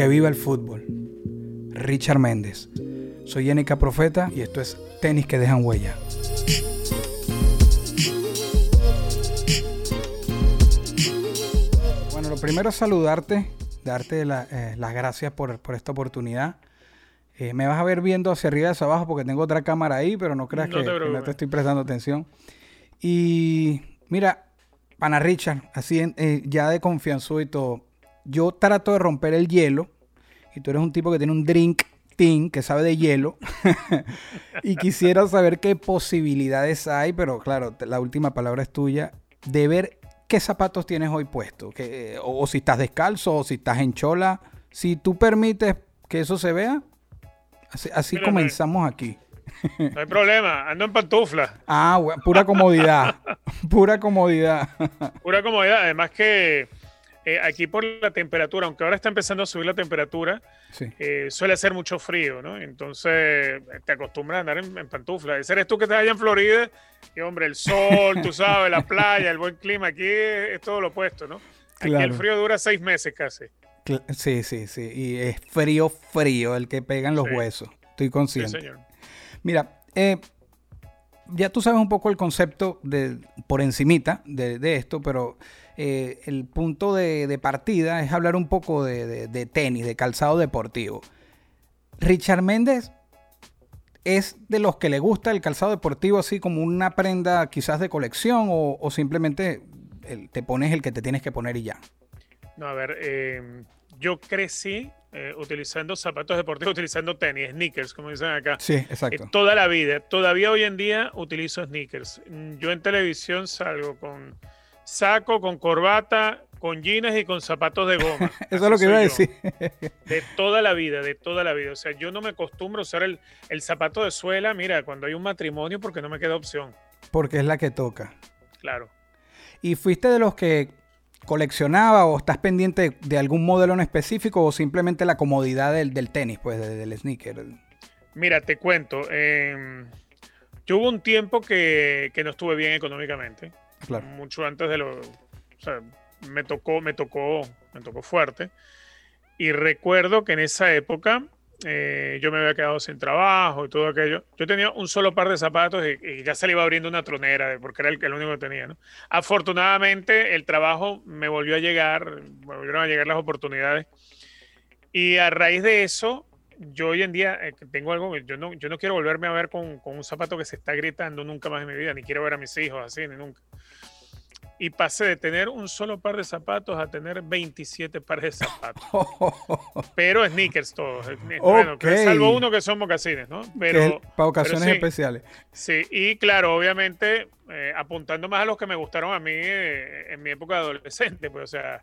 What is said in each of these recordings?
Que viva el fútbol. Richard Méndez. Soy Yenica Profeta y esto es Tenis que dejan huella. Bueno, lo primero es saludarte, darte la- eh, las gracias por, por esta oportunidad. Eh, me vas a ver viendo hacia arriba y hacia abajo porque tengo otra cámara ahí, pero no creas No que, no te estoy prestando atención. Y mira, pana Richard, así eh, ya de confianza y todo, yo trato de romper el hielo y tú eres un tipo que tiene un drink team que sabe de hielo y quisiera saber qué posibilidades hay, pero claro, la última palabra es tuya, de ver qué zapatos tienes hoy puesto, que, o, o si estás descalzo o si estás en chola, si tú permites que eso se vea, así, así Mira, comenzamos aquí. No hay problema, ando en pantufla. Ah, pura comodidad, pura comodidad. Pura comodidad. Además que eh, aquí por la temperatura, aunque ahora está empezando a subir la temperatura, Sí. eh, suele hacer mucho frío, ¿no? Entonces te acostumbras a andar en, en pantufla. Ese eres tú que estás allá en Florida y, hombre, el sol, tú sabes, la playa, el buen clima. Aquí es, es todo lo opuesto, ¿no? Aquí Claro. el frío dura seis meses casi. Sí, sí, sí. Y es frío, frío, el que pega en los Sí. huesos. Estoy Sí, consciente. señor. Mira, eh, ya tú sabes un poco el concepto de, por encimita de, de esto, pero eh, el punto de, de partida es hablar un poco de, de- de tenis, de calzado deportivo. Richard Méndez es de los que le gusta el calzado deportivo así como una prenda quizás de colección o, o simplemente el- te pones el que te tienes que poner y ya. No, a ver, eh, yo crecí eh, utilizando zapatos deportivos, utilizando tenis, sneakers, como dicen acá. Sí, Eh, exacto. toda la vida. Todavía hoy en día utilizo sneakers. Yo en televisión salgo con saco, con corbata, con jeans y con zapatos de goma. Eso es lo que iba a decir. De toda la vida, de toda la vida. O sea, yo no me acostumbro a usar el, el zapato de suela, mira, cuando hay un matrimonio porque no me queda opción. Porque es la que toca. Claro. ¿Y fuiste de los que coleccionaba o estás pendiente de algún modelo en específico o simplemente la comodidad del, del tenis, pues, de- del sneaker? Mira, te cuento. eh, yo hubo un tiempo que, que no estuve bien económicamente. Claro. mucho antes de lo, o sea, me tocó, me tocó, me tocó fuerte. Y recuerdo que en esa época eh, yo me había quedado sin trabajo y todo aquello. Yo tenía un solo par de zapatos y, ya se le iba abriendo una tronera porque era el, el único que tenía. Afortunadamente el trabajo me volvió a llegar, me volvieron a llegar las oportunidades. Y a raíz de eso, yo hoy en día eh, tengo algo, yo no, yo no quiero volverme a ver con, con un zapato que se está gritando nunca más en mi vida, ni quiero ver a mis hijos así, ni nunca. Y pasé de tener un solo par de zapatos a tener 27 pares de zapatos. Pero sneakers todos. eh, Bueno, que Ok. salvo uno que son mocasines, ¿no? Pero, para ocasiones pero sí. especiales. Sí, y claro, obviamente eh, apuntando más a los que me gustaron a mí eh, en mi época de adolescente, pues, o sea,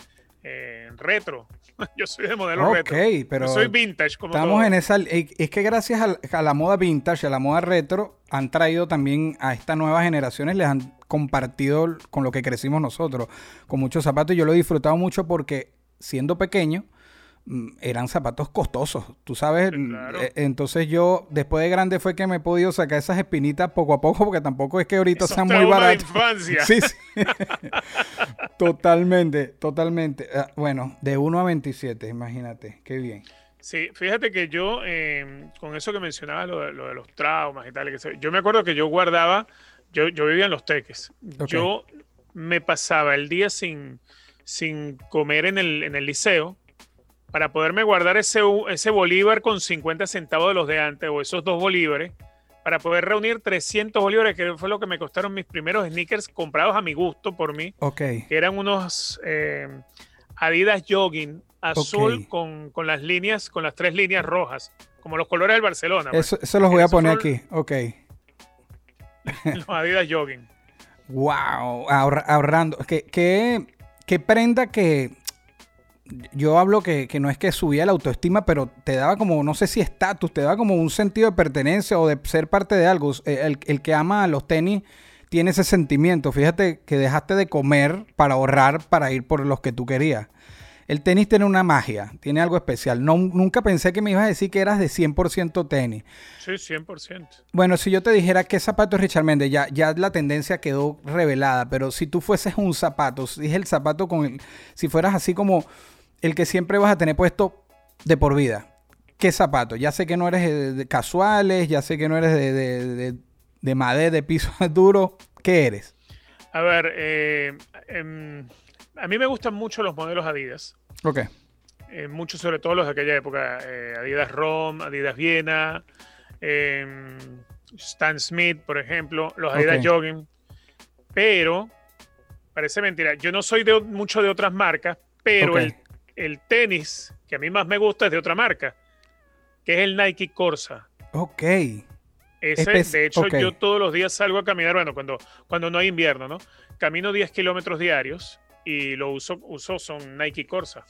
eh, retro. Yo soy de modelo Ok, retro. pero Yo soy vintage, como Estamos todo. en esa... Es que gracias al- a la moda vintage, a la moda retro, han traído también a estas nuevas generaciones, les han compartido con lo que crecimos nosotros, con muchos zapatos. Yo lo he disfrutado mucho porque siendo pequeño, eran zapatos costosos, tú sabes. Sí, claro. Eh, Entonces yo, después de grande, fue que me he podido sacar esas espinitas poco a poco, porque tampoco es que ahorita sean muy baratos. infancia. Sí, sí. totalmente, totalmente. Ah, bueno, de 1 a 27, imagínate, qué bien. Sí, fíjate que yo, eh, con eso que mencionaba, lo de, lo de los traumas y tal, que se- yo me acuerdo que yo guardaba, yo, yo vivía en Los Teques, yo me pasaba el día sin, sin comer en el, en el liceo para poderme guardar ese, ese bolívar con 50 centavos de los de antes o esos dos bolívares para poder reunir 300 bolívares, que fue lo que me costaron mis primeros sneakers comprados a mi gusto por mí Ok, que eran unos eh, Adidas Jogging azul con, con las líneas, con las tres líneas rojas, como los colores del Barcelona. pues, eso, eso los voy a poner aquí, ok. los Adidas Jogging. Wow, ahorra- ahorrando. ¿Qué, qué, qué prenda que yo hablo que, que no es que subía la autoestima, pero te daba como, no sé si estatus, te daba como un sentido de pertenencia o de ser parte de algo. Eh, El, el que ama a los tenis tiene ese sentimiento. Fíjate que dejaste de comer para ahorrar para ir por los que tú querías. El tenis tiene una magia, tiene algo especial. No, nunca pensé que me ibas a decir que eras de 100% tenis. Sí, 100%. Bueno, si yo te dijera qué zapato es Richard Méndez, ya, ya la tendencia quedó revelada, pero si tú fueses un zapato, si es el zapato con el, si fueras así como el que siempre vas a tener puesto de por vida, ¿qué zapato? Ya sé que no eres de, de casuales, ya sé que no eres de, de, de, de madera, de piso duro, ¿qué eres? A ver, eh, em, a mí me gustan mucho los modelos Adidas. Ok, eh, mucho sobre todo los de aquella época. eh, Adidas Rom, Adidas Viena, em, Stan Smith, por ejemplo, los Adidas. Jogging. Pero, parece mentira, yo no soy de, mucho de otras marcas, pero el, el tenis que a mí más me gusta es de otra marca, que es el Nike Corsa. ok, Ese, Espe- de hecho, yo todos los días salgo a caminar, bueno, cuando, cuando no hay invierno, ¿no? Camino 10 kilómetros diarios y lo uso, uso son Nike Corsa.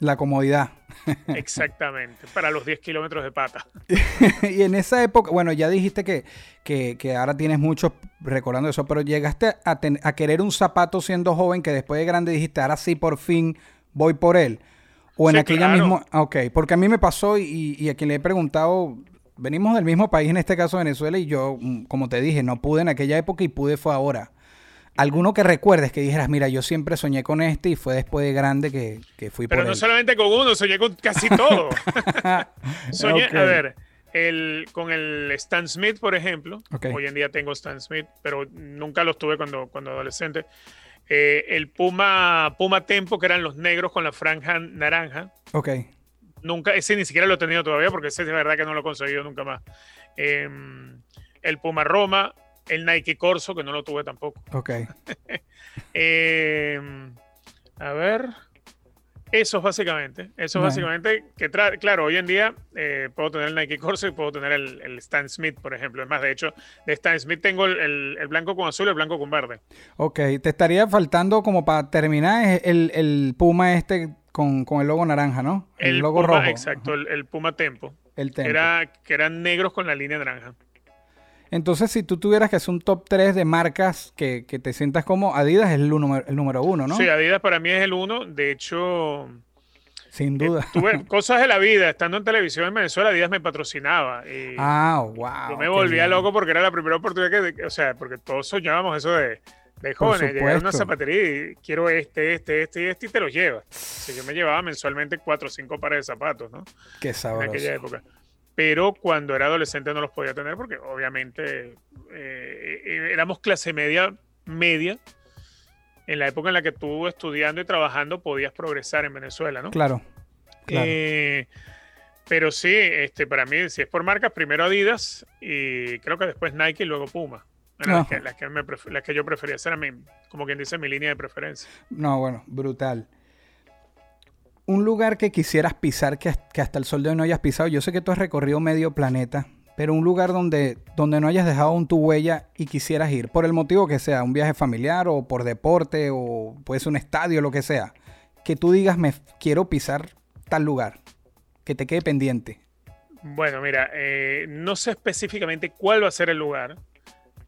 la comodidad. Exactamente, para los 10 kilómetros de pata. y en esa época, bueno, ya dijiste que, que, que ahora tienes mucho recordando eso, pero llegaste a, ten- a querer un zapato siendo joven que después de grande dijiste, ahora sí por fin voy por él. O en Sí, aquella claro. misma... ah, Ok, porque a mí me pasó y, y a quien le he preguntado, venimos del mismo país, en este caso Venezuela, y yo, mm, como te dije, no pude en aquella época y pude fue ahora. Alguno que recuerdes que dijeras, mira, yo siempre soñé con este y fue después de grande que, que fui Pero por no él. solamente con uno, soñé con casi todo. soñé, a ver, el, con el Stan Smith, por ejemplo. Ok. Hoy en día tengo Stan Smith, pero nunca los tuve cuando, cuando adolescente. Eh, el Puma, Puma Tempo, que eran los negros con la franja naranja. Ok, Nunca, ese ni siquiera lo he tenido todavía porque ese de verdad que no lo he conseguido nunca más. Eh, el Puma Roma, el Nike Corso, que no lo tuve tampoco. ok. Eh, a ver. Eso básicamente. Eso Bueno. básicamente. Que tra- claro, hoy en día eh, puedo tener el Nike Corso y puedo tener el, el Stan Smith, por ejemplo. Es más, de hecho, de Stan Smith tengo el, el- el blanco con azul y el blanco con verde. Ok, te estaría faltando como para terminar es el, el Puma este con, con el logo naranja, ¿no? El, logo Puma, rojo. Exacto, el, Puma Tempo. El Que, tempo. era, que eran negros con la línea naranja. Entonces, si tú tuvieras que hacer un top 3 de marcas que, que te sientas como Adidas, es el número, el número uno, ¿no? Sí, Adidas para mí es el uno. De hecho, Sin eh, duda. tuve cosas de la vida. Estando en televisión en Venezuela, Adidas me patrocinaba. Y Ah, wow. Yo me volvía loco porque era la primera oportunidad que, o sea, porque todos soñábamos eso de, de jóvenes, llegar a una zapatería y quiero este, este, este y este y te los lleva. O sea, yo me llevaba mensualmente cuatro o cinco pares de zapatos, ¿no? Qué En sabroso. aquella época. Pero cuando era adolescente no los podía tener porque obviamente eh, éramos clase media, media. En la época en la que tú estudiando y trabajando podías progresar en Venezuela, ¿no? Claro. Claro. Eh, pero sí, este, para mí, si es por marcas, primero Adidas y creo que después Nike y luego Puma. Bueno, las, que, las que me las que yo prefería, esa era mi, como quien dice, mi línea de preferencia. No, bueno, brutal. Un lugar que quisieras pisar que, que hasta el sol de hoy no hayas pisado. Yo sé que tú has recorrido medio planeta, pero un lugar donde, donde no hayas dejado aún tu huella y quisieras ir, por el motivo que sea, un viaje familiar o por deporte o puede ser un estadio, lo que sea. Que tú digas, me quiero pisar tal lugar, que te quede pendiente. Bueno, mira, eh, no sé específicamente cuál va a ser el lugar,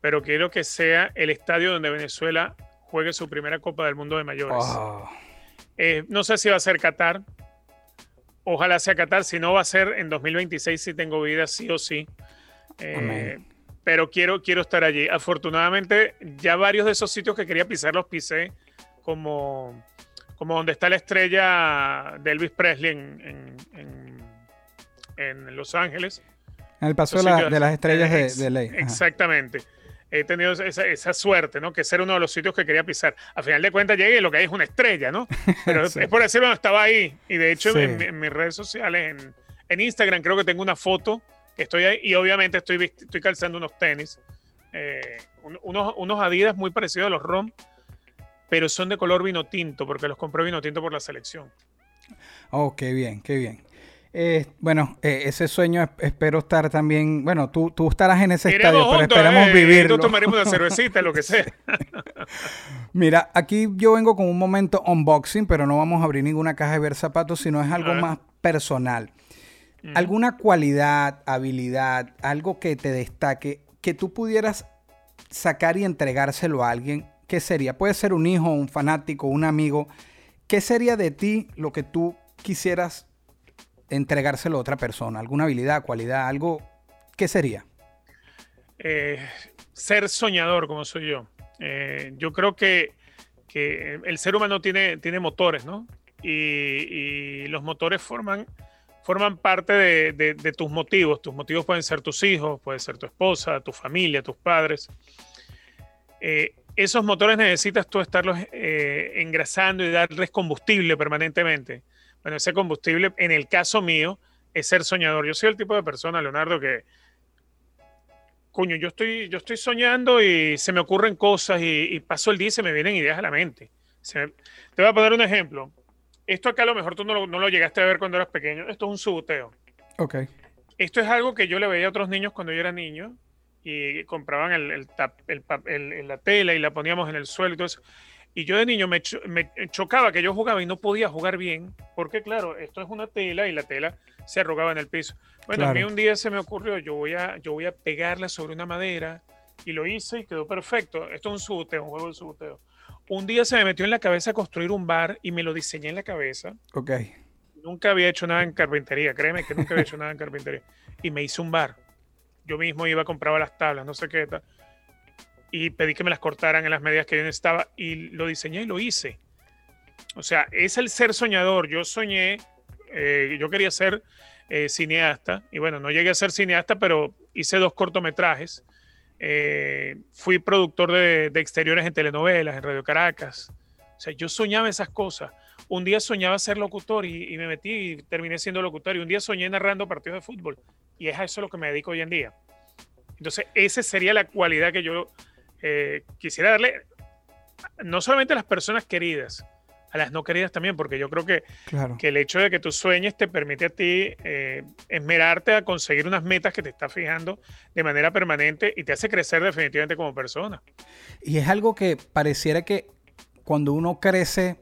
pero quiero que sea el estadio donde Venezuela juegue su primera Copa del Mundo de Mayores. Oh, Eh, no sé si va a ser Qatar. Ojalá sea Qatar. Si no, va a ser en 2026 si tengo vida, sí o sí. Eh, pero quiero, quiero estar allí. Afortunadamente, ya varios de esos sitios que quería pisar los pisé, como, como donde está la estrella de Elvis Presley en, en- en- en Los Ángeles. en el paso de, la- las estrellas de, ley. Ajá. Exactamente. He tenido esa, esa suerte, ¿no? Que ser uno de los sitios que quería pisar. A final de cuentas llegué y lo que hay es una estrella, ¿no? Pero Sí. es por decirlo, estaba ahí. Y de hecho, Sí. en, en mis redes sociales, en, en Instagram, creo que tengo una foto. que Estoy ahí y obviamente estoy, estoy calzando unos tenis. eh, un- unos, unos Adidas muy parecidos a los ROM, pero son de color vino tinto, porque los compré vino tinto por la selección. Oh, qué bien, qué bien. Eh, bueno, eh, ese sueño es- espero estar también. Bueno, tú, tú estarás en ese Iremos estadio, pero esperemos eh, vivirlo. Tú tomaremos una cervecita, lo que sea. Mira, aquí yo vengo con un momento unboxing, pero no vamos a abrir ninguna caja de ver zapatos, sino es algo A ver. más personal. ¿Alguna cualidad, habilidad, algo que te destaque, que tú pudieras sacar y entregárselo a alguien? ¿Qué sería? Puede ser un hijo, un fanático, un amigo. ¿Qué sería de ti lo que tú quisieras entregárselo a otra persona? ¿Alguna habilidad, cualidad, algo? ¿Qué sería? Eh, ser soñador como soy yo. Eh, yo creo que, que el ser humano tiene, tiene motores, ¿no? Y, los motores forman, forman parte de, de- tus motivos. Tus motivos pueden ser tus hijos, puede ser tu esposa, tu familia, tus padres. Eh, esos motores necesitas tú estarlos engrasando y darles combustible permanentemente. Bueno, ese combustible, en el caso mío, es ser soñador. Yo soy el tipo de persona, Leonardo, que coño, yo estoy, yo estoy soñando y se me ocurren cosas y, y paso el día y se me vienen ideas a la mente. Me- te voy a poner un ejemplo. Esto acá a lo mejor tú no lo, no lo llegaste a ver cuando eras pequeño. Esto es un subuteo. Ok. Esto es algo que yo le veía a otros niños cuando yo era niño y compraban el, el tap- el- el- la tela y la poníamos en el suelo y todo eso. Y yo de niño me, cho- me chocaba que yo jugaba y no podía jugar bien, porque claro, esto es una tela y la tela se arrugaba en el piso. Bueno, a mí un día se me ocurrió, yo voy, a, yo voy a pegarla sobre una madera y lo hice y quedó perfecto. Esto es un subuteo, un juego de subuteo. Un día se me metió en la cabeza construir un bar y me lo diseñé en la cabeza. Ok. Nunca había hecho nada en carpintería, créeme que nunca había hecho nada en carpintería. Y me hice un bar. Yo mismo iba, compraba las tablas, no sé qué tal. Y pedí que me las cortaran en las medidas que yo necesitaba y lo diseñé y lo hice. O sea, es el ser soñador. Yo soñé, eh, yo quería ser eh, cineasta y bueno, no llegué a ser cineasta, pero hice dos cortometrajes. Eh, fui productor de, exteriores en telenovelas, en Radio Caracas. O sea, yo soñaba esas cosas un día soñaba ser locutor y, y me metí y terminé siendo locutor. Y un día soñé narrando partidos de fútbol. Y es a eso lo que me dedico hoy en día. Entonces, esa sería la cualidad que yo eh, quisiera darle, no solamente a las personas queridas, a las no queridas también, porque yo creo que, Claro. que el hecho de que tú sueñes te permite a ti eh, esmerarte a conseguir unas metas que te estás fijando de manera permanente y te hace crecer definitivamente como persona. Y es algo que pareciera que cuando uno crece,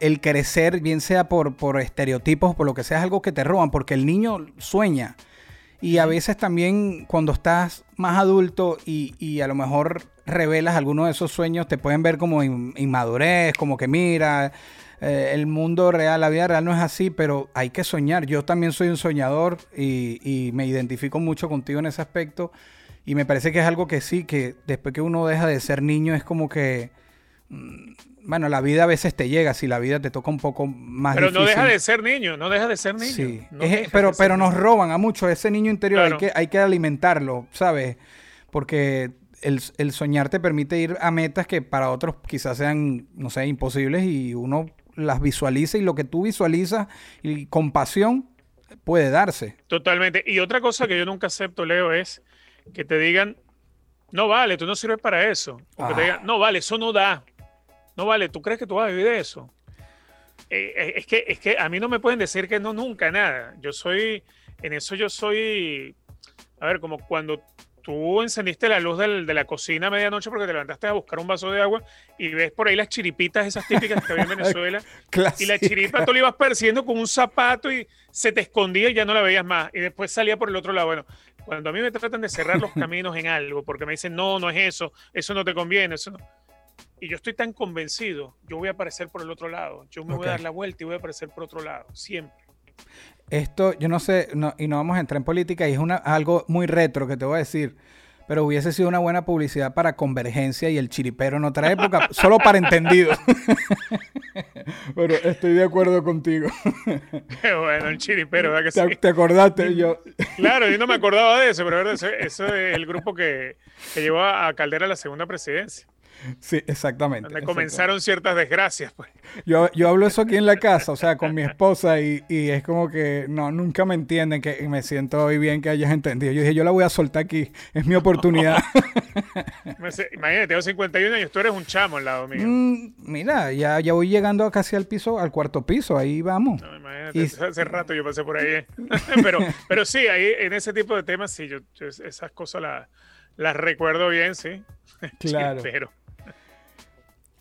el crecer, bien sea por, por estereotipos, por lo que sea, es algo que te roban, porque el niño sueña. Y a veces también cuando estás más adulto y, y a lo mejor revelas alguno de esos sueños, te pueden ver como in- inmadurez, como que mira, eh, el mundo real, la vida real no es así, pero hay que soñar. Yo también soy un soñador y, y me identifico mucho contigo en ese aspecto. Y me parece que es algo que sí, que después que uno deja de ser niño es como que, bueno, la vida a veces te llega, si la vida te toca un poco más Pero difícil. no deja de ser niño, no deja de ser niño. Sí, no Es- deja pero, pero nos roban a mucho ese niño interior, Claro. hay, que, hay que alimentarlo, ¿sabes? Porque el, el soñar te permite ir a metas que para otros quizás sean, no sé, imposibles y uno las visualiza y lo que tú visualizas y con pasión puede darse. Totalmente. Y otra cosa que yo nunca acepto, Leo, es que te digan, no vale, tú no sirves para eso. O que te Ah. digan, no vale, eso no da. No vale, ¿tú crees que tú vas a vivir de eso? Eh, eh, es, que, es que a mí no me pueden decir que no nunca, nada. Yo soy, en eso yo soy, a ver, como cuando tú encendiste la luz del- de la cocina a medianoche porque te levantaste a buscar un vaso de agua y ves por ahí las chiripitas esas típicas que había en Venezuela. Y la chiripa tú la ibas persiguiendo con un zapato y se te escondía y ya no la veías más. Y después salía por el otro lado. Bueno, cuando a mí me tratan de cerrar los caminos en algo, porque me dicen, no, no es eso, eso no te conviene, eso no. Y yo estoy tan convencido, yo voy a aparecer por el otro lado. Yo me voy a dar la vuelta y voy a aparecer por otro lado, siempre. Esto, yo no sé, no- y no vamos a entrar en política, y es una, algo muy retro que te voy a decir, pero hubiese sido una buena publicidad para Convergencia y el chiripero en otra época, solo para entendidos. pero estoy de acuerdo contigo. Qué bueno, el chiripero, ¿verdad que ¿Te, sí? te acordaste? Yo, Claro, yo no me acordaba de eso, pero ¿verdad? Eso, eso es el grupo que, que llevó a Caldera a la segunda presidencia, sí, exactamente. donde comenzaron ciertas desgracias. Pues. Yo, yo hablo eso aquí en la casa, o sea, con mi esposa, y, y es como que no, nunca me entienden, que y me siento hoy bien que hayas entendido. Yo dije, yo la voy a soltar aquí, es mi oportunidad. Imagínate, tengo 51 años, tú eres un chamo al lado mío. Mm, mira, ya, ya voy llegando casi al piso, al cuarto piso, ahí vamos. No, imagínate, Y- hace rato yo pasé por ahí. ¿eh? pero, pero sí, ahí en ese tipo de temas, sí, yo, yo esas cosas la- las recuerdo bien, sí. Claro. pero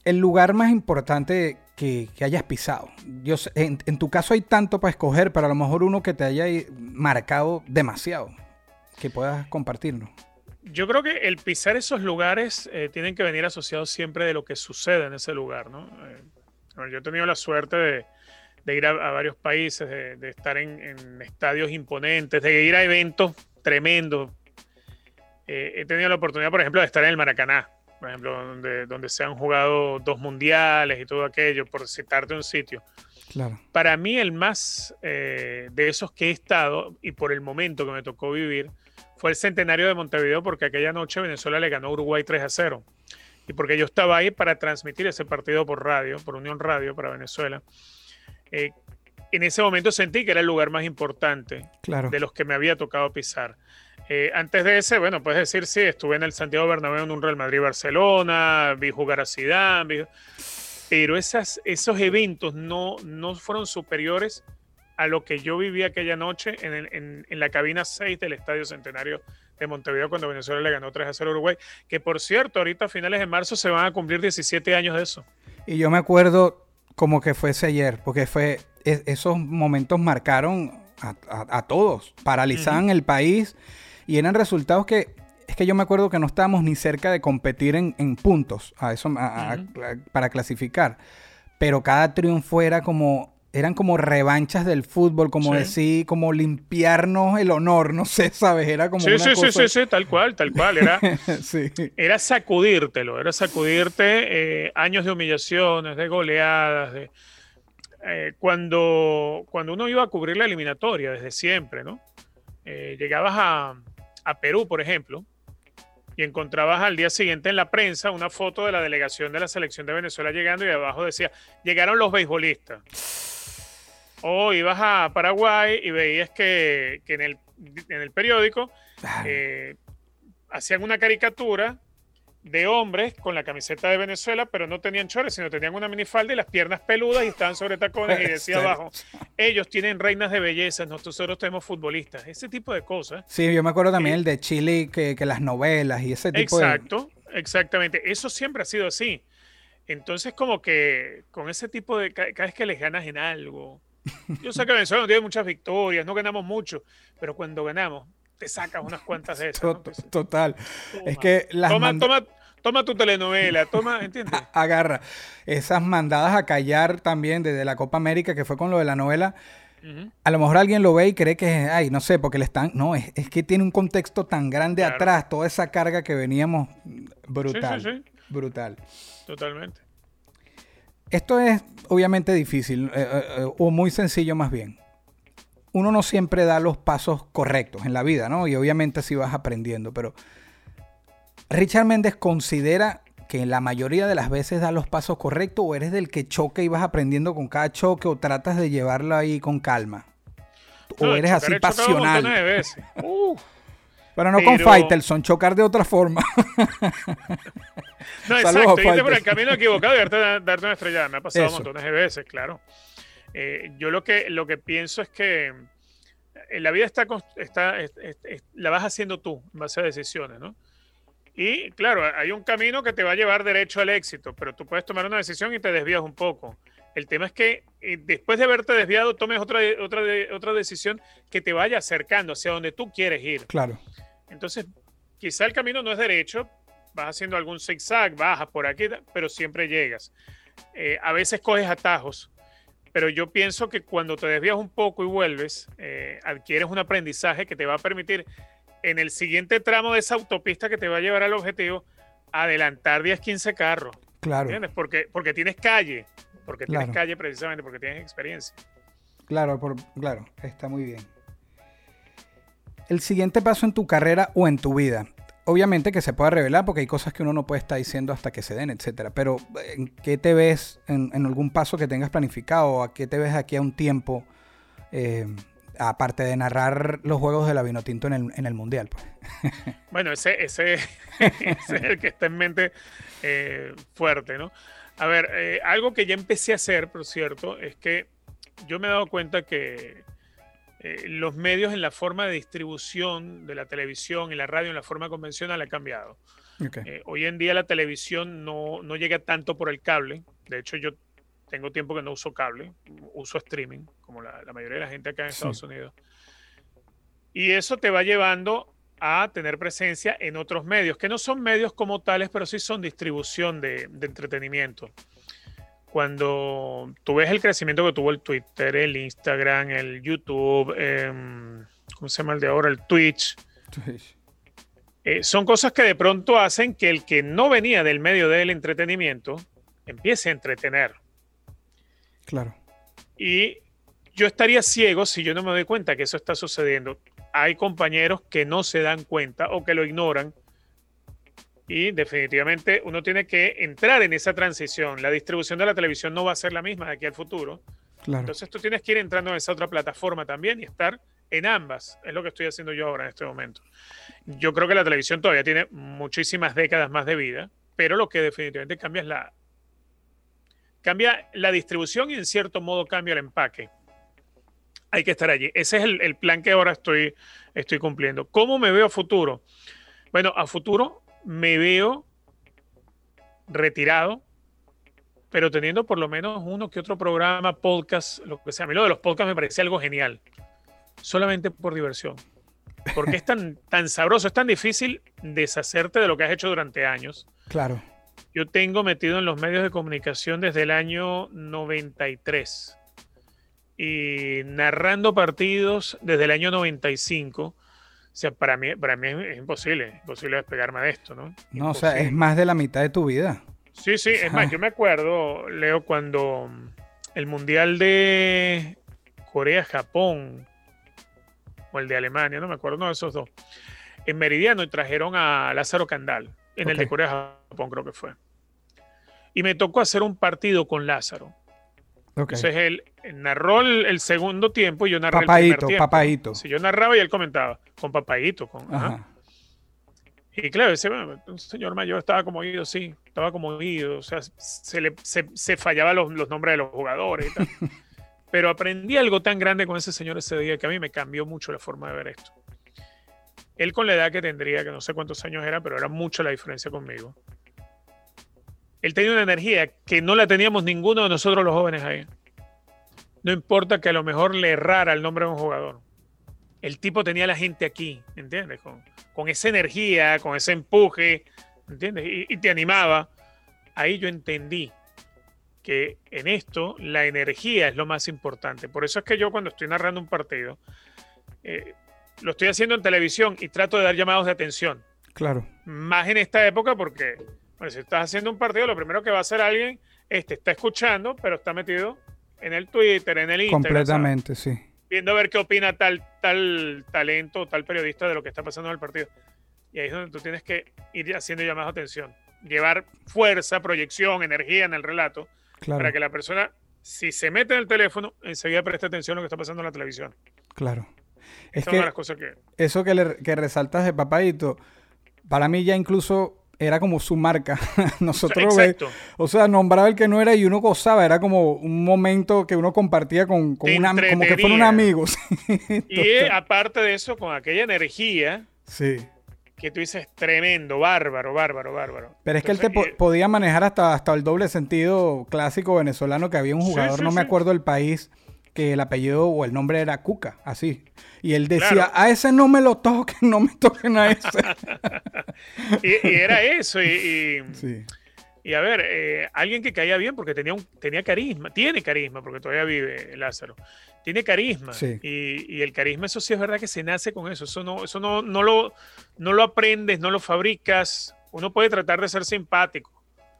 El lugar más importante que, hayas pisado. Yo en, tu caso hay tanto para escoger, pero a lo mejor uno que te haya marcado demasiado, que puedas compartirnos. yo creo que el pisar esos lugares eh, tienen que venir asociados siempre de lo que sucede en ese lugar, ¿no? Eh, yo he tenido la suerte de, ir a, varios países, de, estar en, en estadios imponentes, de ir a eventos tremendos. Eh, he tenido la oportunidad, por ejemplo, de estar en el Maracaná, por ejemplo, donde, donde se han jugado dos mundiales y todo aquello, por citarte un sitio. Claro. Para mí el más eh, de esos que he estado y por el momento que me tocó vivir fue el centenario de Montevideo porque aquella noche Venezuela le ganó a Uruguay 3 a 0 y porque yo estaba ahí para transmitir ese partido por radio, por Unión Radio para Venezuela. Eh, en ese momento sentí que era el lugar más importante Claro. de los que me había tocado pisar. Eh, antes de ese, bueno, puedes decir, sí, estuve en el Santiago Bernabéu en un Real Madrid-Barcelona, vi jugar a Zidane, vi- pero esas, esos eventos no, no fueron superiores a lo que yo viví aquella noche en, el- en- en la cabina 6 del Estadio Centenario de Montevideo cuando Venezuela le ganó 3 a 0 a Uruguay, que por cierto, ahorita a finales de marzo se van a cumplir 17 años de eso. Y yo me acuerdo como que fuese ayer, porque fue es- esos momentos marcaron a, a- a todos, paralizaban el país y eran resultados que es que yo me acuerdo que no estábamos ni cerca de competir en, en puntos a eso a- a- para clasificar, pero cada triunfo era como eran como revanchas del fútbol, como Sí. decir, como limpiarnos el honor, no sé, sabes, era como Sí, una sí, sí, sí, sí, tal cual, tal cual. Era, sí. era sacudírtelo, era sacudirte eh, años de humillaciones, de goleadas, de eh, cuando, cuando uno iba a cubrir la eliminatoria desde siempre, ¿no? Eh, llegabas a, a Perú, por ejemplo, y encontrabas al día siguiente en la prensa una foto de la delegación de la selección de Venezuela llegando y abajo decía, llegaron los beisbolistas. O ibas a Paraguay y veías que, que en, el, en el periódico eh, hacían una caricatura de hombres con la camiseta de Venezuela, pero no tenían chores, sino tenían una minifalda y las piernas peludas y estaban sobre tacones y decía abajo, ellos tienen reinas de belleza, nosotros tenemos futbolistas, ese tipo de cosas. Sí, yo me acuerdo también Eh, el de Chile, que, que las novelas y ese tipo de... Exacto, exactamente, eso siempre ha sido así. Entonces como que con ese tipo de, ca- cada vez que les ganas en algo, yo sé que Venezuela no tiene muchas victorias, no ganamos mucho, pero cuando ganamos, te sacas unas cuantas de esas. Total. Es que las toma, manda- toma, toma tu telenovela, toma, ¿entiendes? agarra esas mandadas a callar también desde la Copa América que fue con lo de la novela. A lo mejor alguien lo ve y cree que, ay, no sé, porque le están... No, es, es que tiene un contexto tan grande Claro. atrás, toda esa carga que veníamos brutal. Sí, sí, sí. Brutal. Totalmente. Esto es obviamente difícil, eh, eh, eh, o muy sencillo más bien. Uno no siempre da los pasos correctos en la vida, ¿no? Y obviamente así vas aprendiendo, pero Richard Méndez considera que la mayoría de las veces da los pasos correctos o eres del que choca y vas aprendiendo con cada choque o tratas de llevarlo ahí con calma. O eres así he pasional. de veces. Uh. Pero no con pero- Faitelson, chocar de otra forma. No, exacto, irte por el camino equivocado y darte, darte una estrellada. Me ha pasado Eso. montones de veces, claro. Eh, yo lo que, lo que pienso es que eh, la vida está, está es- es- es- la vas haciendo tú en base a decisiones, ¿no? Y claro, hay un camino que te va a llevar derecho al éxito, pero tú puedes tomar una decisión y te desvías un poco. El tema es que eh, después de haberte desviado, tomes otra, otra, otra decisión que te vaya acercando hacia donde tú quieres ir. claro. Entonces, quizá el camino no es derecho, vas haciendo algún zigzag, bajas por aquí, pero siempre llegas. Eh, a veces coges atajos, pero yo pienso que cuando te desvías un poco y vuelves, eh, adquieres un aprendizaje que te va a permitir en el siguiente tramo de esa autopista que te va a llevar al objetivo, adelantar 10, 15 carros. Claro. ¿Entiendes? Porque, porque tienes calle, porque tienes Claro. calle precisamente, porque tienes experiencia. Claro, por- claro, está muy bien. El siguiente paso en tu carrera o en tu vida. Obviamente que se puede revelar porque hay cosas que uno no puede estar diciendo hasta que se den, etcétera. Pero ¿en qué te ves en, algún paso que tengas planificado? ¿O ¿A qué te ves aquí a un tiempo? eh, aparte de narrar los juegos de la Vinotinto en el, en el Mundial. Pues. Bueno, ese, ese, es el que está en mente eh, fuerte, ¿no? A ver, eh, algo que ya empecé a hacer, por cierto, es que yo me he dado cuenta que eh, los medios en la forma de distribución de la televisión y la radio en la forma convencional ha cambiado. Eh, hoy en día la televisión no, no llega tanto por el cable. De hecho, yo tengo tiempo que no uso cable, uso streaming, como la, la mayoría de la gente acá en Sí. Estados Unidos. Y eso te va llevando a tener presencia en otros medios, que no son medios como tales, pero sí son distribución de, de entretenimiento. Cuando tú ves el crecimiento que tuvo el Twitter, el Instagram, el YouTube, em, ¿cómo se llama el de ahora? El Twitch. Twitch. Eh, son cosas que de pronto hacen que el que no venía del medio del entretenimiento empiece a entretener. Claro. Y yo estaría ciego si yo no me doy cuenta que eso está sucediendo. Hay compañeros que no se dan cuenta o que lo ignoran. Y definitivamente uno tiene que entrar en esa transición. La distribución de la televisión no va a ser la misma de aquí al futuro. Claro. Entonces tú tienes que ir entrando en esa otra plataforma también y estar en ambas. Es lo que estoy haciendo yo ahora en este momento. Yo creo que la televisión todavía tiene muchísimas décadas más de vida, pero lo que definitivamente cambia es la cambia la distribución y en cierto modo cambia el empaque. Hay que estar allí. Ese es el, el plan que ahora estoy, estoy cumpliendo. ¿Cómo me veo a futuro? Bueno, a futuro me veo retirado, pero teniendo por lo menos uno que otro programa, podcast, lo que sea. A mí lo de los podcasts me parece algo genial, solamente por diversión. Porque es tan, tan sabroso, es tan difícil deshacerte de lo que has hecho durante años. Claro. Yo tengo metido en los medios de comunicación desde el año 93 y narrando partidos desde el año 95. O sea, para mí, para mí es, es imposible, imposible despegarme de esto, ¿no? No, o sea, es Imposible. más de la mitad de tu vida. Sí, sí, es más, yo me acuerdo, Leo, cuando el Mundial de Corea-Japón o el de Alemania, no me acuerdo, no de esos dos, en Meridiano y trajeron a Lázaro Candal, en el de. Corea-Japón creo que fue. Y me tocó hacer un partido con Lázaro. Ok. Entonces él narró el, el segundo tiempo y yo narré el Papaíto, primer tiempo. papaíto. Sí, yo narraba y él comentaba, con Papaíto, con... ajá. Y claro, ese bueno, un señor mayor estaba como oído, sí, estaba como oído, o sea, se, le, se, los, los nombres de los jugadores y tal. Pero aprendí algo tan grande con ese señor ese día que a mí me cambió mucho la forma de ver esto. Él con la edad que tendría, que no sé cuántos años era, pero era mucho la diferencia conmigo. Él tenía una energía que no la teníamos ninguno de nosotros los jóvenes ahí. No importa que a lo mejor le errara el nombre de un jugador. El tipo tenía a la gente aquí, ¿entiendes? Con, con esa energía, con ese empuje, ¿entiendes? Y, y te animaba. Ahí yo entendí que en esto la energía es lo más importante. Por eso es que yo cuando estoy narrando un partido, eh, lo estoy haciendo en televisión y trato de dar llamados de atención. Claro. Más en esta época porque bueno, si estás haciendo un partido, lo primero que va a hacer alguien es te está escuchando, pero está metido en el Twitter, en el Instagram. ¿sabes? Completamente, sí. Viendo a ver qué opina tal, tal talento, tal periodista de lo que está pasando en el partido. Y ahí es donde tú tienes que ir haciendo llamadas de atención. Llevar fuerza, proyección, energía en el relato Claro. para que la persona, si se mete en el teléfono, enseguida preste atención a lo que está pasando en la televisión. Claro. Es Esa es una de que las cosas que... eso que, le- que resaltas de Papaito, para mí ya incluso era como su marca. Nosotros, ve- Exacto. o sea, nombraba el que no era y uno gozaba, era como un momento que uno compartía con, con una, como que fuera un entretenía. amigo. sí. Y eh, aparte de eso, con aquella energía Sí. que tú dices tremendo, bárbaro, bárbaro, bárbaro. Pero es que él te po- y- podía manejar hasta, hasta el doble sentido clásico venezolano que había un jugador, sí, no me acuerdo el país, que el apellido o el nombre era Cuca, así. Y él decía, Claro. a ese no me lo toquen, no me toquen a ese. y, y era eso. Y, y- sí, Y a ver, eh, alguien que caía bien porque tenía, un, tenía carisma, tiene carisma, porque todavía vive Lázaro. Tiene carisma. Sí. Y, y el carisma, eso sí es verdad que se nace con eso. Eso no, eso no, no, lo, no lo aprendes, no lo fabricas. Uno puede tratar de ser simpático,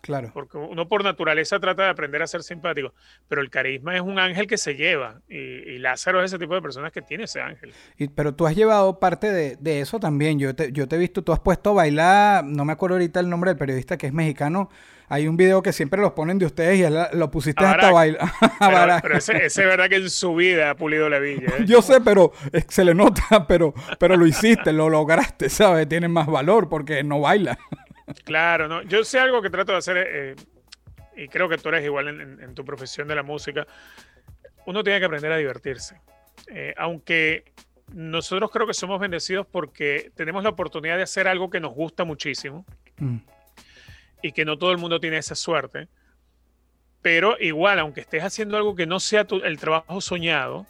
claro. porque uno por naturaleza trata de aprender a ser simpático, pero el carisma es un ángel que se lleva. Y, y Lázaro es ese tipo de personas que tiene ese ángel. Y- pero tú has llevado parte de, de eso también. Yo te, yo te he visto, tú has puesto a bailar, no me acuerdo ahorita el nombre del periodista que es mexicano. Hay un video que siempre los ponen de ustedes y la- lo pusiste A hasta bailar. Pero, pero ese, ese es verdad que en su vida ha pulido la villa. ¿eh? Yo sé, pero eh, se le nota, pero, pero lo hiciste, lo lograste, ¿sabes? Tiene más valor porque no baila. Claro, no. Yo sé algo que trato de hacer, eh, y creo que tú eres igual en, en- en tu profesión de la música. Uno tiene que aprender a divertirse. eh, aunque nosotros creo que somos bendecidos porque tenemos la oportunidad de hacer algo que nos gusta muchísimo Mm. y que no todo el mundo tiene esa suerte. Pero igual, aunque estés haciendo algo que no sea tu- el trabajo soñado,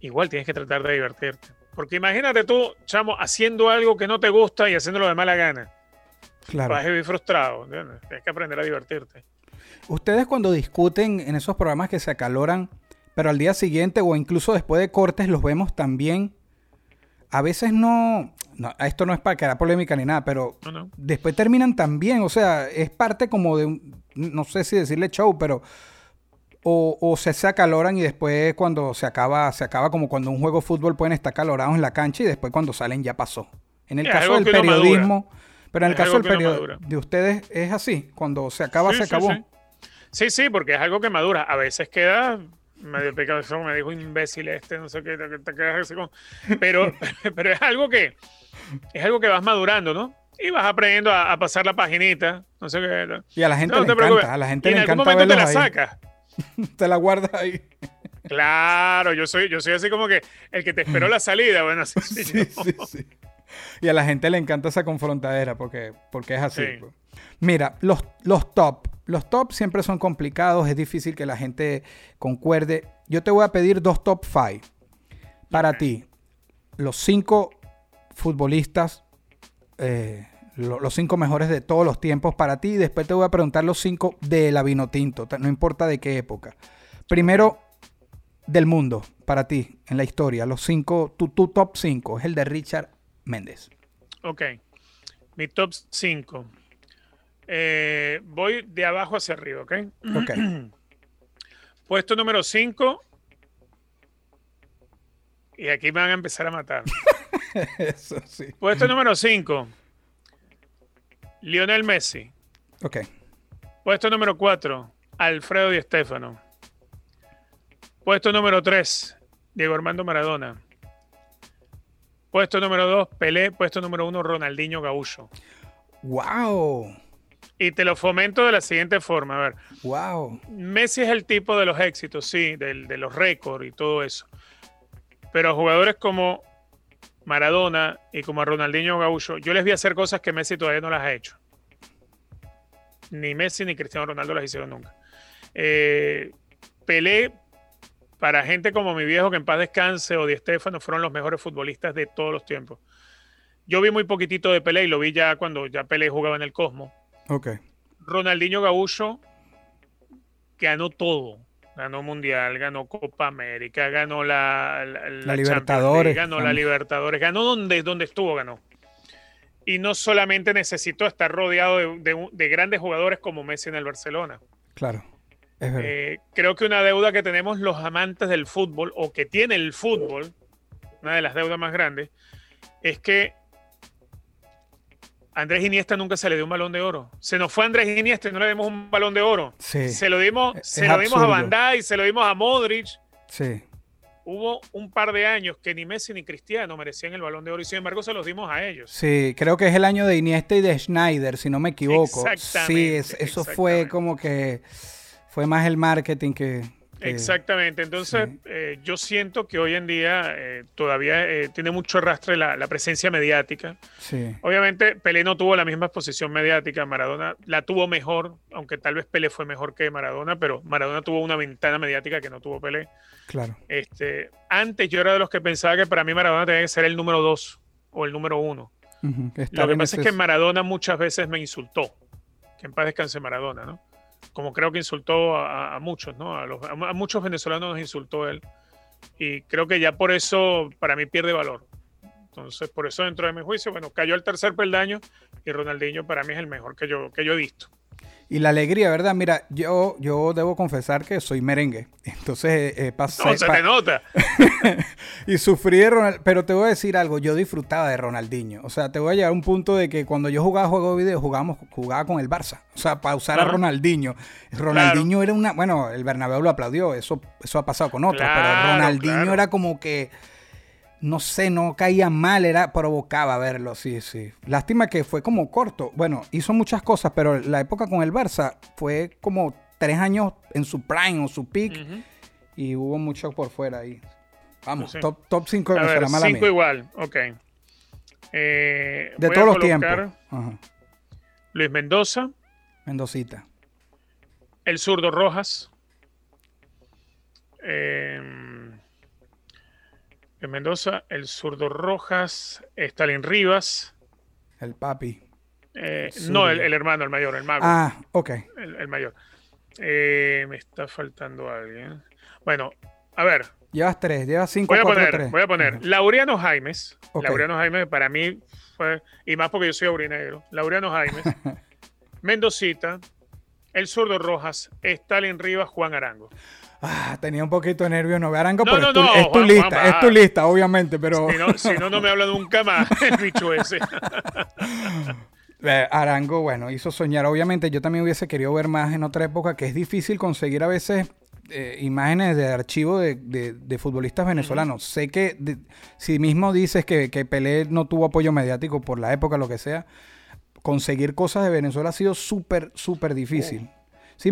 igual tienes que tratar de divertirte. Porque imagínate tú, chamo, haciendo algo que no te gusta y haciéndolo de mala gana. Claro. Vas a vivir frustrado. ¿entiendes? Tienes que aprender a divertirte. Ustedes cuando discuten en esos programas que se acaloran, pero al día siguiente o incluso después de cortes los vemos también, a veces no, no esto no es para crear polémica ni nada, pero No, no. después terminan también, o sea, es parte como de un, no sé si decirle show, pero o, o se, se acaloran y después cuando se acaba, se acaba como cuando un juego de fútbol pueden estar calorados en la cancha y después cuando salen ya pasó. En el Es caso del madura. Pero en el Es caso del madura. de ustedes es así, cuando se acaba, Sí, se acabó. Sí. Sí, sí, porque es algo que madura. A veces queda medio picazón, me dijo imbécil este, no sé qué, te, quedas así como... Pero, pero es algo que es algo que vas madurando, ¿no? Y vas aprendiendo a, a pasar la paginita, no sé qué. Y a la gente No le te encanta, preocupes. a la gente Y en le algún encanta momento te la ahí. sacas. Te la guardas ahí. Claro, yo soy, yo soy así como que el que te esperó la salida, bueno, así Sí, sí, sí. Y a la gente le encanta esa confrontadera porque, porque es así. Sí. pues. Mira, los, los top. Los top siempre son complicados, es difícil que la gente concuerde. Yo te voy a pedir dos top five. Para ti, los cinco futbolistas, eh, lo- los cinco mejores de todos los tiempos para ti. Y después te voy a preguntar los cinco de la Vinotinto, no importa de qué época. Primero, del mundo, para ti, en la historia. Los cinco, tu, tu top cinco es el de Richard Méndez. Ok. Mi top 5. voy de abajo hacia arriba, ¿ok? Ok. Puesto número 5. Y aquí me van a empezar a matar. Eso sí. Puesto número 5. Lionel Messi. Ok. Puesto número 4. Alfredo Di Stéfano. Puesto número 3. Diego Armando Maradona. Puesto número 2. Pelé. Puesto número 1. Ronaldinho Gaúcho. ¡Wow! Y te lo fomento de la siguiente forma. A ver, ¡Wow! Messi es el tipo de los éxitos, sí, del- de los récords y todo eso. Pero a jugadores como Maradona y como a Ronaldinho Gaúcho, yo les vi hacer cosas que Messi todavía no las ha hecho. Ni Messi ni Cristiano Ronaldo las hicieron nunca. Eh, Pelé, para gente como mi viejo que en paz descanse o Di Stéfano, fueron los mejores futbolistas de todos los tiempos. Yo vi muy poquitito de Pelé y lo vi ya cuando ya Pelé jugaba en el Cosmo. Ok. Ronaldinho Gaúcho ganó todo. Ganó Mundial, ganó Copa América, ganó la, la, la Champions Libertadores, ganó la. Libertadores, ganó donde, donde estuvo, ganó. Y no solamente necesitó estar rodeado de, de- de grandes jugadores como Messi en el Barcelona. Claro. Eh, creo que una deuda que tenemos los amantes del fútbol o que tiene el fútbol, una de las deudas más grandes, es que Andrés Iniesta nunca se le dio un balón de oro. Se nos fue Andrés Iniesta y no le dimos un balón de oro. sí. Se lo dimos, se lo dimos a Dijk, se lo dimos a Modric. Sí. Hubo un par de años que ni Messi ni Cristiano merecían el balón de oro y sin embargo se los dimos a ellos. Sí, creo que es el año de Iniesta y de Schneider, si no me equivoco. Exactamente, Sí, es- eso fue como que fue más el marketing que. que- Exactamente, entonces sí. eh, yo siento que hoy en día eh, todavía eh, tiene mucho arrastre la, la presencia mediática. Sí. Obviamente Pelé no tuvo la misma exposición mediática, Maradona la tuvo mejor, aunque tal vez Pelé fue mejor que Maradona, pero Maradona tuvo una ventana mediática que no tuvo Pelé. Claro. Este, antes yo era de los que pensaba que para mí Maradona tenía que ser el número dos o el número uno. Lo que pasa es que Maradona muchas veces me insultó. Que en paz descanse Maradona, ¿no? Como creo que insultó a, muchos, ¿no? A, los- a muchos venezolanos nos insultó él. Y creo que ya por eso para mí pierde valor. Entonces, por eso dentro de mi juicio, bueno, cayó el tercer peldaño y Ronaldinho para mí es el mejor que yo, que yo he visto. Y la alegría, ¿verdad? Mira, yo, yo debo confesar que soy merengue. Entonces, eh, pasé. No, se pa- te nota. y sufrí de Ronald, pero te voy a decir algo, yo disfrutaba de Ronaldinho. O sea, te voy a llegar a un punto de que cuando yo jugaba juego de video, jugábamos, jugaba con el Barça. O sea, para usar a. Ronaldinho. Ronaldinho era una, bueno, el Bernabéu lo aplaudió, eso, eso ha pasado con otros, pero Ronaldinho era como que, no sé, no caía mal, era, provocaba verlo, sí, sí. Lástima que fue como corto. Bueno, hizo muchas cosas, pero la época con el Barça fue como tres años en su prime o su peak y hubo mucho por fuera ahí. Vamos, Sí. top, top 5 de Venezuela, mala cinco mía. igual, ok. Eh, De todos los tiempos. Ajá. Luis Mendoza, Mendocita. El Zurdo Rojas. eh, Luis Mendoza, El Zurdo Rojas, Stalin Rivas. El papi. eh, no, el, el hermano, el mayor, el mago. Ah, ok. El, el mayor. Eh, me está faltando alguien. Bueno, a ver, Llevas tres, llevas cinco, voy a cuatro, poner, tres. voy a poner. Laureano Jaimes. Laureano Jaimes para mí fue, y más porque yo soy aurinegro. Laureano Jaimes, Mendocita, El Zurdo Rojas, Stalin Rivas, Juan Arango. Ah, tenía un poquito de nervios, no Arango, No, pero no, es tu, no, es tu Juan, lista, Juan, es tu lista, obviamente, pero Si no, si no, no me habla nunca más el bicho ese. Arango, bueno, hizo soñar. Obviamente, yo también hubiese querido ver más en otra época, que es difícil conseguir a veces eh, imágenes de archivo de, de- de futbolistas venezolanos. Sé que de- si mismo dices que, que Pelé no tuvo apoyo mediático por la época, lo que sea, conseguir cosas de Venezuela ha sido súper, súper difícil. Sí,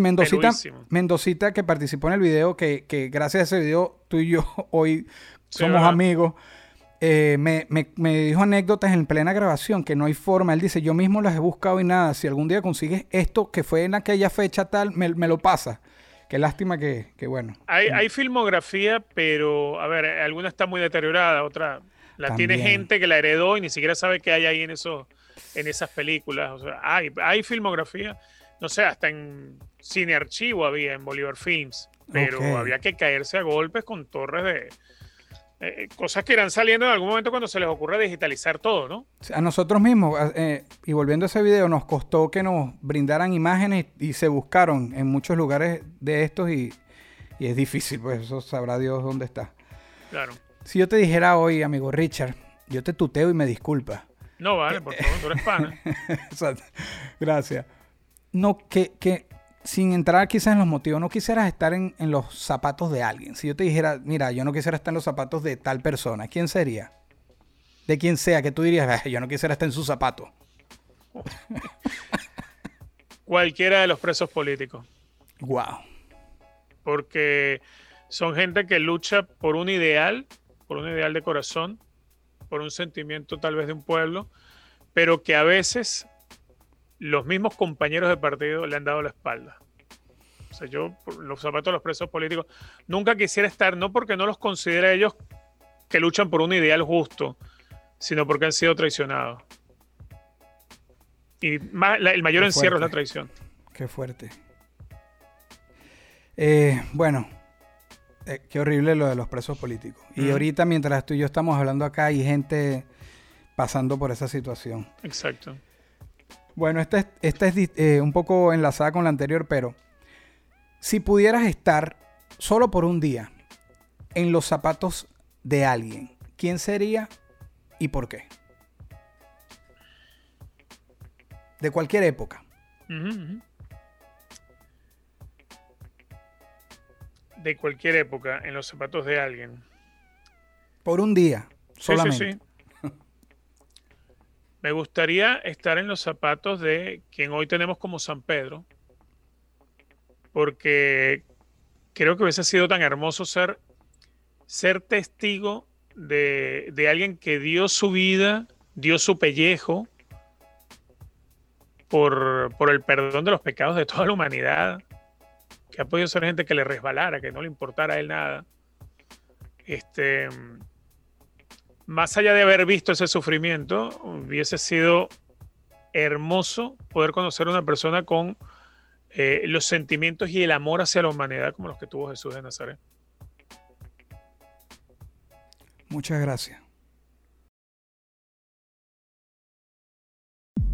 Mendocita, que participó en el video, que, que gracias a ese video tú y yo hoy Sí, somos ¿verdad? amigos. eh, me, me- me dijo anécdotas en plena grabación que no hay forma. Él dice, yo mismo las he buscado y nada. Si algún día consigues esto que fue en aquella fecha tal, me, me lo pasa. Qué lástima que, que bueno. Hay, hay filmografía, pero, a ver, alguna está muy deteriorada, otra la tiene gente que la heredó y ni siquiera sabe qué hay ahí en, esos, en esas películas. O sea, hay, hay filmografía, no sé, hasta en cine archivo había, en Bolívar Films, pero había que caerse a golpes con torres de... eh, cosas que irán saliendo en algún momento cuando se les ocurra digitalizar todo, ¿no? A nosotros mismos, eh, y volviendo a ese video, nos costó que nos brindaran imágenes y se buscaron en muchos lugares de estos y, y es difícil, pues eso sabrá Dios dónde está. Claro. Si yo te dijera hoy, amigo Richard, yo te tuteo y me disculpa. No, vale, por favor, tú eres pana. Gracias. No, que, que sin entrar quizás en los motivos, no quisieras estar en, en los zapatos de alguien. Si yo te dijera, mira, yo no quisiera estar en los zapatos de tal persona, ¿quién sería? De quien sea, que tú dirías, "Ah, yo no quisiera estar en sus zapatos. Cualquiera de los presos políticos. Wow. porque son gente que lucha por un ideal, por un ideal de corazón, por un sentimiento tal vez de un pueblo, pero que a veces los mismos compañeros de partido le han dado la espalda. O sea, yo, los zapatos de los presos políticos, nunca quisiera estar, no porque no los considere a ellos que luchan por un ideal justo, sino porque han sido traicionados. Y la- el mayor Qué encierro es la traición. Qué fuerte. Eh, bueno, eh, qué horrible lo de los presos políticos. Y ahorita, mientras tú y yo estamos hablando acá, hay gente pasando por esa situación. Exacto. Bueno, esta es, esta es eh, un poco enlazada con la anterior, pero si pudieras estar solo por un día en los zapatos de alguien, ¿quién sería y por qué? De cualquier época. De cualquier época, en los zapatos de alguien. Por un día, Sí, solamente. sí, sí. Me gustaría estar en los zapatos de quien hoy tenemos como San Pedro, porque creo que hubiese sido tan hermoso ser, ser testigo de, de alguien que dio su vida, dio su pellejo por, por el perdón de los pecados de toda la humanidad, que ha podido ser gente que le resbalara, que no le importara a él nada. Este, más allá de haber visto ese sufrimiento, hubiese sido hermoso poder conocer a una persona con eh, los sentimientos y el amor hacia la humanidad como los que tuvo Jesús de Nazaret. Muchas gracias.